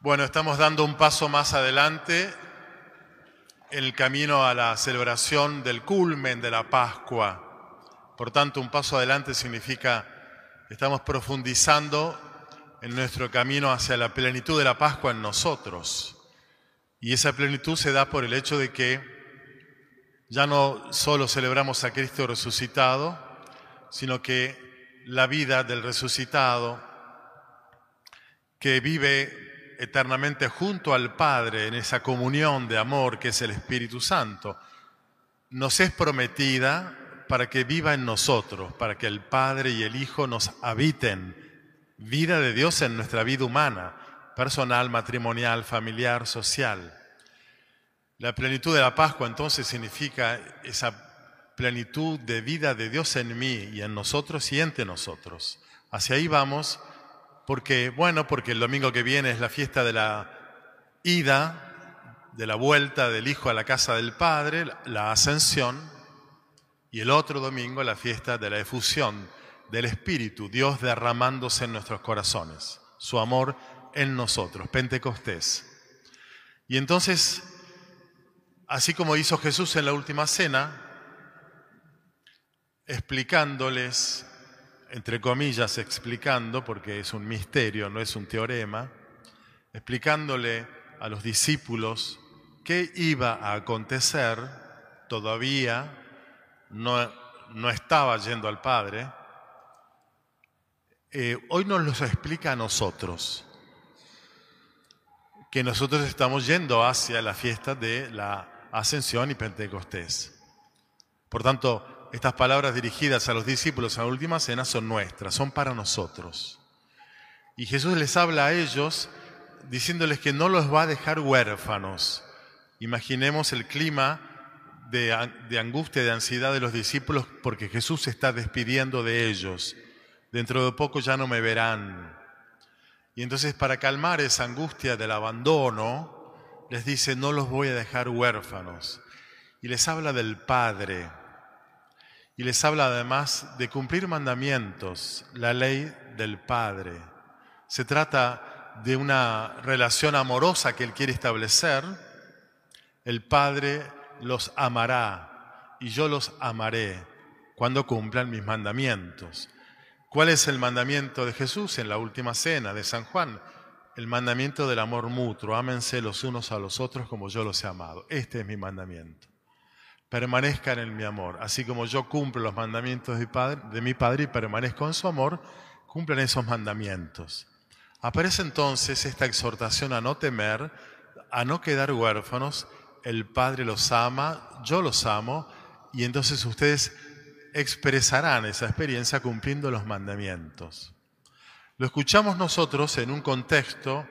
Bueno, estamos dando un paso más adelante en el camino a la celebración del culmen de la Pascua. Por tanto, un paso adelante significa estamos profundizando en nuestro camino hacia la plenitud de la Pascua en nosotros. Y esa plenitud se da por el hecho de que ya no solo celebramos a Cristo resucitado, sino que la vida del resucitado, que vive eternamente junto al Padre en esa comunión de amor que es el Espíritu Santo, nos es prometida para que viva en nosotros, para que el Padre y el Hijo nos habiten, vida de Dios en nuestra vida humana, personal, matrimonial, familiar, social. La plenitud de la Pascua entonces significa esa plenitud de vida de Dios en mí y en nosotros y entre nosotros. Hacia ahí vamos porque, bueno, porque el domingo que viene es la fiesta de la ida, de la vuelta del Hijo a la casa del Padre, la ascensión, y el otro domingo la fiesta de la efusión del Espíritu, Dios derramándose en nuestros corazones, su amor en nosotros, Pentecostés. Y entonces, así como hizo Jesús en la última cena, explicándoles, entre comillas, explicando, porque es un misterio, no es un teorema, explicándole a los discípulos qué iba a acontecer, todavía no, no estaba yendo al Padre, eh, hoy nos los explica a nosotros, que nosotros estamos yendo hacia la fiesta de la Ascensión y Pentecostés. Por tanto, estas palabras dirigidas a los discípulos en la última cena son nuestras, son para nosotros. Y Jesús les habla a ellos diciéndoles que no los va a dejar huérfanos. Imaginemos el clima de, angustia y de ansiedad de los discípulos porque Jesús se está despidiendo de ellos. Dentro de poco ya no me verán. Y entonces para calmar esa angustia del abandono, les dice, no los voy a dejar huérfanos. Y les habla del Padre y les habla además de cumplir mandamientos, la ley del Padre. Se trata de una relación amorosa que Él quiere establecer. El Padre los amará y yo los amaré cuando cumplan mis mandamientos. ¿Cuál es el mandamiento de Jesús en la última cena de San Juan? El mandamiento del amor mutuo. Ámense los unos a los otros como yo los he amado. Este es mi mandamiento permanezcan en mi amor. Así como yo cumplo los mandamientos de mi, padre, de mi Padre y permanezco en su amor, cumplen esos mandamientos. Aparece entonces esta exhortación a no temer, a no quedar huérfanos. El Padre los ama, yo los amo, y entonces ustedes expresarán esa experiencia cumpliendo los mandamientos. Lo escuchamos nosotros en un contexto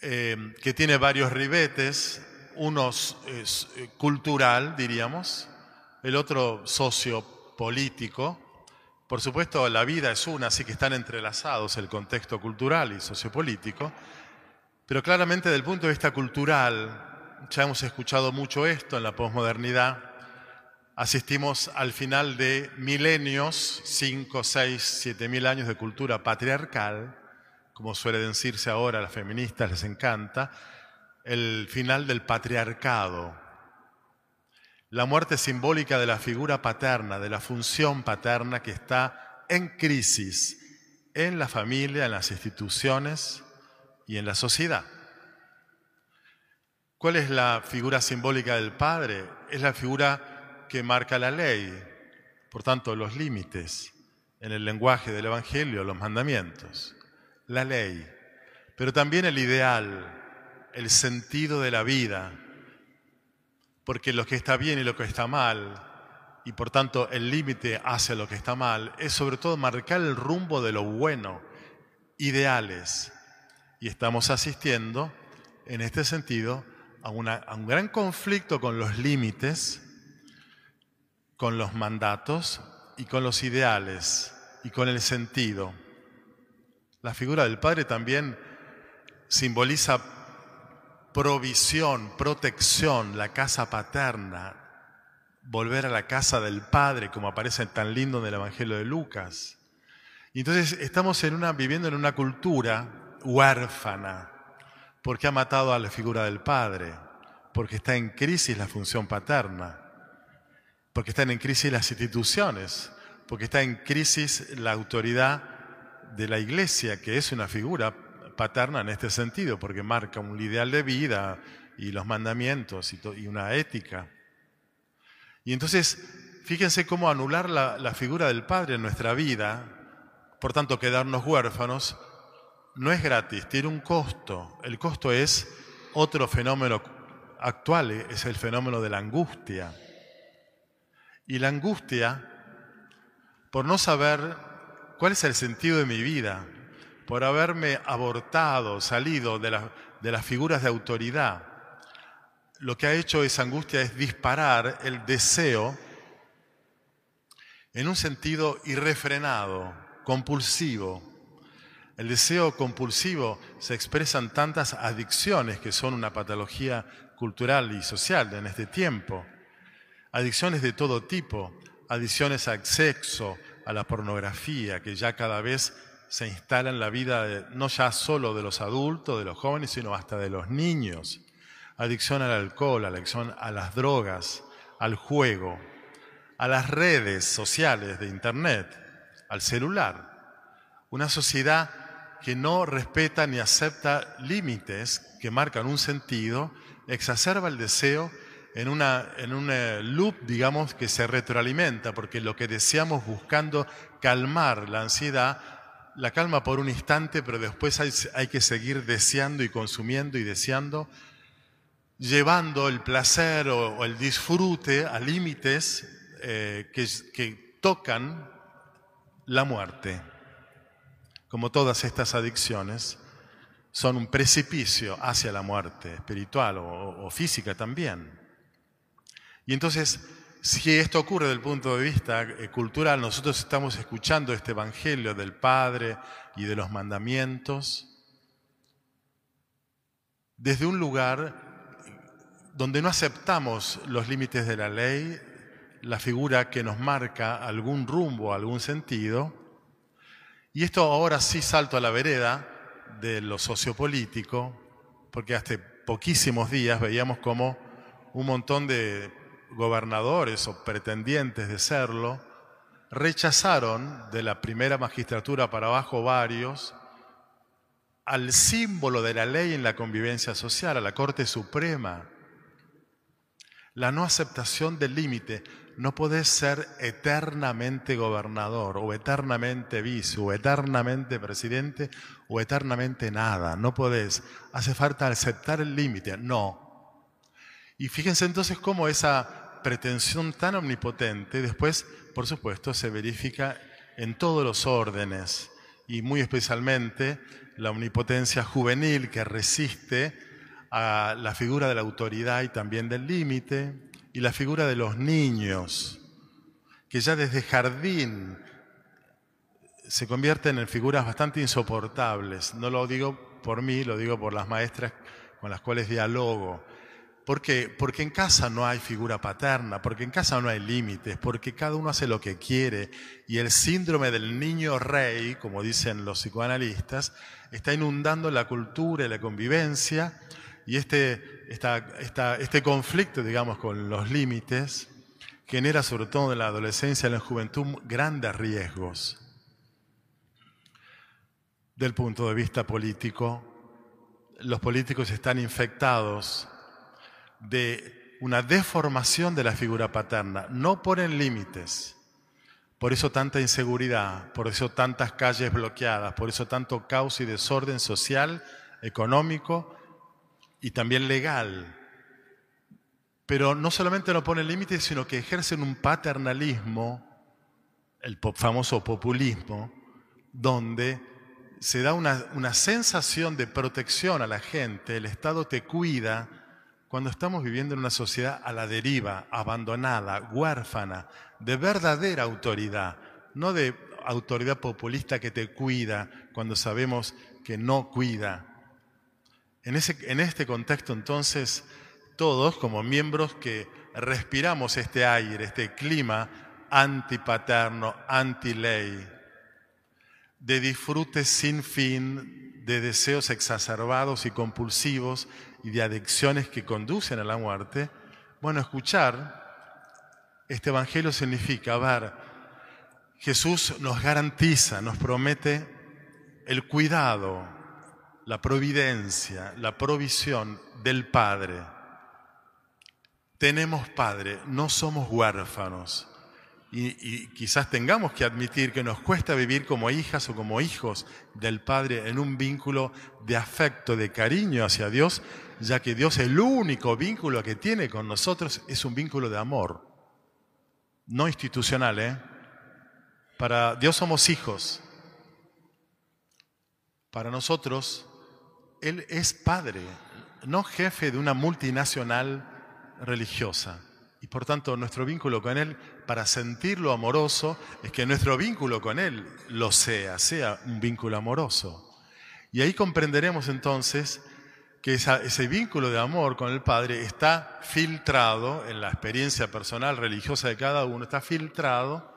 eh, que tiene varios ribetes, uno es eh, cultural, diríamos, el otro sociopolítico. Por supuesto, la vida es una, así que están entrelazados el contexto cultural y sociopolítico. Pero claramente, desde el punto de vista cultural, ya hemos escuchado mucho esto en la posmodernidad. Asistimos al final de milenios, cinco, seis, siete mil años de cultura patriarcal, como suele decirse ahora, a las feministas les encanta, el final del patriarcado, la muerte simbólica de la figura paterna, de la función paterna que está en crisis en la familia, en las instituciones y en la sociedad. ¿Cuál es la figura simbólica del padre? Es la figura que marca la ley, por tanto los límites en el lenguaje del Evangelio, los mandamientos, la ley, pero también el ideal, el sentido de la vida, porque lo que está bien y lo que está mal, y por tanto el límite hacia lo que está mal, es sobre todo marcar el rumbo de lo bueno, ideales. Y estamos asistiendo, en este sentido, a, a un gran conflicto con los límites, con los mandatos y con los ideales y con el sentido. La figura del Padre también simboliza provisión, protección, la casa paterna, volver a la casa del Padre, como aparece tan lindo en el Evangelio de Lucas. Y entonces estamos en una, viviendo en una cultura huérfana, porque ha matado a la figura del padre, porque está en crisis la función paterna, porque están en crisis las instituciones, porque está en crisis la autoridad de la iglesia, que es una figura paterna en este sentido, porque marca un ideal de vida y los mandamientos y, una ética. Y entonces, fíjense cómo anular la, la figura del Padre en nuestra vida, por tanto quedarnos huérfanos, no es gratis, tiene un costo. El costo es otro fenómeno actual, es el fenómeno de la angustia. Y la angustia, por no saber cuál es el sentido de mi vida, por haberme abortado, salido de, las figuras de autoridad, lo que ha hecho esa angustia es disparar el deseo en un sentido irrefrenado, compulsivo. El deseo compulsivo se expresa en tantas adicciones que son una patología cultural y social en este tiempo. Adicciones de todo tipo, adicciones al sexo, a la pornografía, que ya cada vez se instala en la vida no ya solo de los adultos, de los jóvenes, sino hasta de los niños. Adicción al alcohol, adicción a las drogas, al juego, a las redes sociales de Internet, al celular. Una sociedad que no respeta ni acepta límites que marcan un sentido, exacerba el deseo en, una, en un eh, loop, digamos, que se retroalimenta, porque lo que deseamos buscando calmar la ansiedad, la calma por un instante, pero después hay, que seguir deseando y consumiendo y deseando, llevando el placer o, el disfrute a límites eh, que, tocan la muerte. Como todas estas adicciones, son un precipicio hacia la muerte espiritual o física también. Y entonces, si esto ocurre desde el punto de vista eh, cultural, nosotros estamos escuchando este Evangelio del Padre y de los mandamientos desde un lugar donde no aceptamos los límites de la ley, la figura que nos marca algún rumbo, algún sentido. Y esto ahora sí salto a la vereda de lo sociopolítico, porque hace poquísimos días veíamos como un montón de gobernadores o pretendientes de serlo, rechazaron de la primera magistratura para abajo varios al símbolo de la ley en la convivencia social, a la Corte Suprema. La no aceptación del límite. No podés ser eternamente gobernador o eternamente vice o eternamente presidente o eternamente nada. No podés. Hace falta aceptar el límite. No. Y fíjense entonces cómo esa pretensión tan omnipotente después, por supuesto, se verifica en todos los órdenes y muy especialmente la omnipotencia juvenil que resiste a la figura de la autoridad y también del límite y la figura de los niños que ya desde jardín se convierten en figuras bastante insoportables. No lo digo por mí, lo digo por las maestras con las cuales dialogo ¿Por qué? Porque en casa no hay figura paterna, porque en casa no hay límites, porque cada uno hace lo que quiere y el síndrome del niño rey, como dicen los psicoanalistas, está inundando la cultura y la convivencia y este, este conflicto, digamos, con los límites genera sobre todo en la adolescencia y en la juventud grandes riesgos. Del punto de vista político, los políticos están infectados de una deformación de la figura paterna. No ponen límites. Por eso tanta inseguridad, por eso tantas calles bloqueadas, por eso tanto caos y desorden social, económico y también legal. Pero no solamente no ponen límites, sino que ejercen un paternalismo, el famoso populismo, donde se da una, una sensación de protección a la gente, el Estado te cuida, cuando estamos viviendo en una sociedad a la deriva, abandonada, huérfana, de verdadera autoridad, no de autoridad populista que te cuida cuando sabemos que no cuida. En, ese, en este contexto entonces, todos como miembros que respiramos este aire, este clima antipaterno, anti-ley, de disfrute sin fin de deseos exacerbados y compulsivos y de adicciones que conducen a la muerte, bueno, escuchar este Evangelio significa ver, Jesús nos garantiza, nos promete el cuidado, la providencia, la provisión del Padre. Tenemos Padre, no somos huérfanos. Y, quizás tengamos que admitir que nos cuesta vivir como hijas o como hijos del Padre en un vínculo de afecto, de cariño hacia Dios, ya que Dios el único vínculo que tiene con nosotros es un vínculo de amor, no institucional. ¿eh? Para Dios somos hijos. Para nosotros, Él es Padre, no jefe de una multinacional religiosa. Y por tanto, nuestro vínculo con Él, para sentirlo amoroso, es que nuestro vínculo con Él lo sea, sea un vínculo amoroso. Y ahí comprenderemos entonces que ese vínculo de amor con el Padre está filtrado en la experiencia personal religiosa de cada uno, está filtrado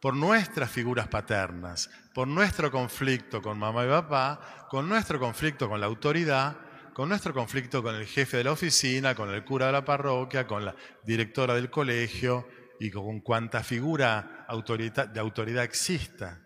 por nuestras figuras paternas, por nuestro conflicto con mamá y papá, con nuestro conflicto con la autoridad, con nuestro conflicto con el jefe de la oficina, con el cura de la parroquia, con la directora del colegio y con cuanta figura de autoridad exista.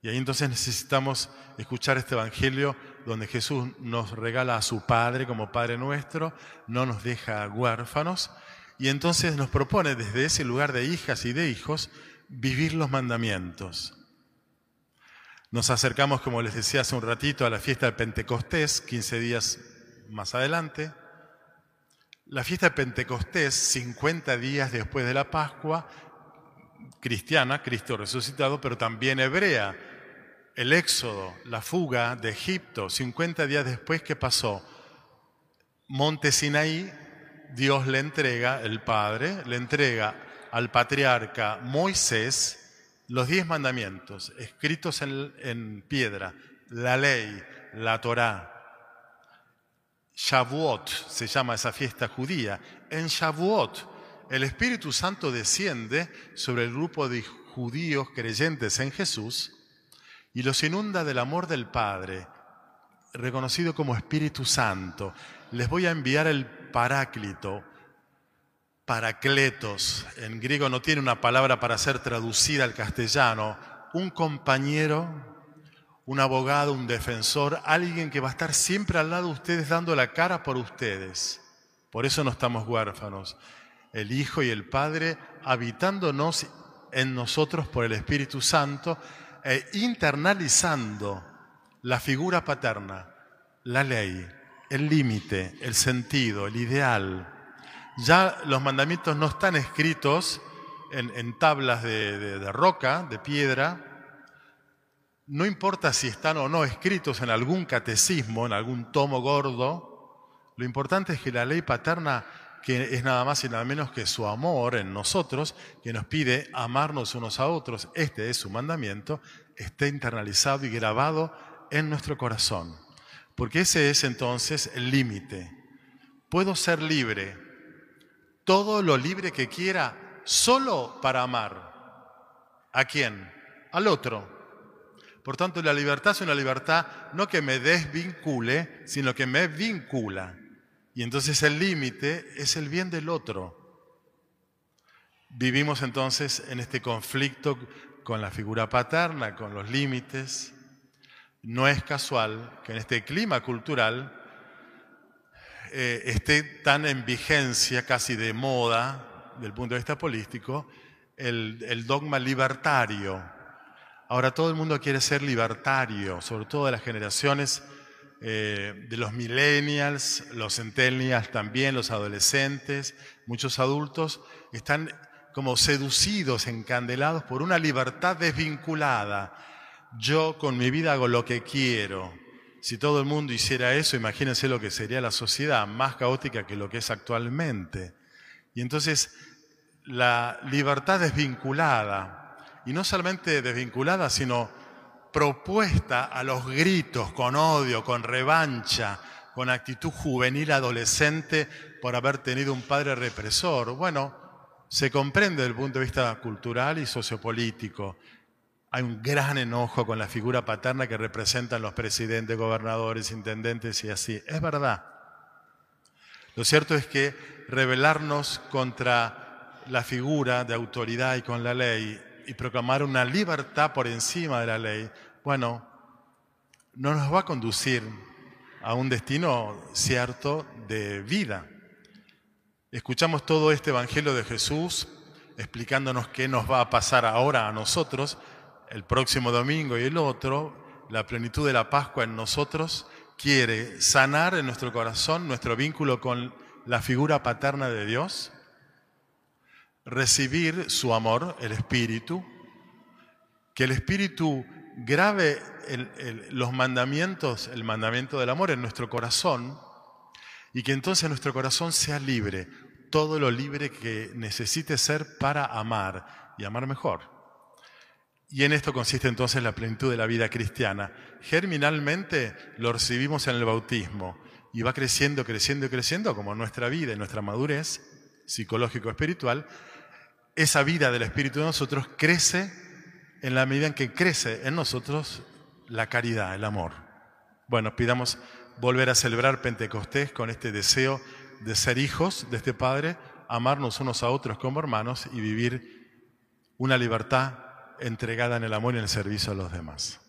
Y ahí entonces necesitamos escuchar este Evangelio donde Jesús nos regala a su Padre como Padre nuestro, no nos deja huérfanos, y entonces nos propone desde ese lugar de hijas y de hijos vivir los mandamientos. Nos acercamos, como les decía hace un ratito, a la fiesta del Pentecostés, 15 días más adelante. La fiesta de Pentecostés, 50 días después de la Pascua, cristiana, Cristo resucitado, pero también hebrea. El éxodo, la fuga de Egipto, 50 días después, ¿qué pasó? Monte Sinaí, Dios le entrega, el Padre, le entrega al patriarca Moisés los diez mandamientos escritos en, piedra, la ley, la Torá. Shavuot se llama esa fiesta judía. En Shavuot el Espíritu Santo desciende sobre el grupo de judíos creyentes en Jesús y los inunda del amor del Padre, reconocido como Espíritu Santo. Les voy a enviar el Paráclito, paracletos, en griego no tiene una palabra para ser traducida al castellano, un compañero, un abogado, un defensor, alguien que va a estar siempre al lado de ustedes dando la cara por ustedes. Por eso no estamos huérfanos. El Hijo y el Padre habitándonos en nosotros por el Espíritu Santo e internalizando la figura paterna, la ley, el límite, el sentido, el ideal, ya los mandamientos no están escritos en, tablas de, de roca, de piedra. No importa si están o no escritos en algún catecismo, en algún tomo gordo. Lo importante es que la ley paterna, que es nada más y nada menos que su amor en nosotros, que nos pide amarnos unos a otros, este es su mandamiento, esté internalizado y grabado en nuestro corazón. Porque ese es entonces el límite. Puedo ser libre todo lo libre que quiera solo para amar. ¿A quién? Al otro. Por tanto, la libertad es una libertad no que me desvincule, sino que me vincula. Y entonces el límite es el bien del otro. Vivimos entonces en este conflicto con la figura paterna, con los límites. No es casual que en este clima cultural eh, esté tan en vigencia, casi de moda, del punto de vista político, el, dogma libertario. Ahora todo el mundo quiere ser libertario, sobre todo de las generaciones eh, de los millennials, los centennials también, los adolescentes, muchos adultos, están como seducidos, encandelados por una libertad desvinculada. Yo con mi vida hago lo que quiero. Si todo el mundo hiciera eso, imagínense lo que sería la sociedad, más caótica que lo que es actualmente. Y entonces la libertad desvinculada, y no solamente desvinculada, sino propuesta a los gritos, con odio, con revancha, con actitud juvenil adolescente por haber tenido un padre represor. Bueno, se comprende desde el punto de vista cultural y sociopolítico. Hay un gran enojo con la figura paterna que representan los presidentes, gobernadores, intendentes y así. Es verdad. Lo cierto es que rebelarnos contra la figura de autoridad y con la ley y proclamar una libertad por encima de la ley, bueno, no nos va a conducir a un destino cierto de vida. Escuchamos todo este Evangelio de Jesús explicándonos qué nos va a pasar ahora a nosotros, el próximo domingo y el otro, la plenitud de la Pascua en nosotros quiere sanar en nuestro corazón nuestro vínculo con la figura paterna de Dios, recibir su amor, el Espíritu, que el Espíritu grave los mandamientos, el mandamiento del amor en nuestro corazón y que entonces nuestro corazón sea libre, todo lo libre que necesite ser para amar y amar mejor. Y en esto consiste entonces la plenitud de la vida cristiana. Germinalmente lo recibimos en el bautismo y va creciendo, creciendo y creciendo como nuestra vida y nuestra madurez psicológico-espiritual. Esa vida del Espíritu de nosotros crece en la medida en que crece en nosotros la caridad, el amor. Bueno, pidamos volver a celebrar Pentecostés con este deseo de ser hijos de este Padre, amarnos unos a otros como hermanos y vivir una libertad entregada en el amor y en el servicio a los demás.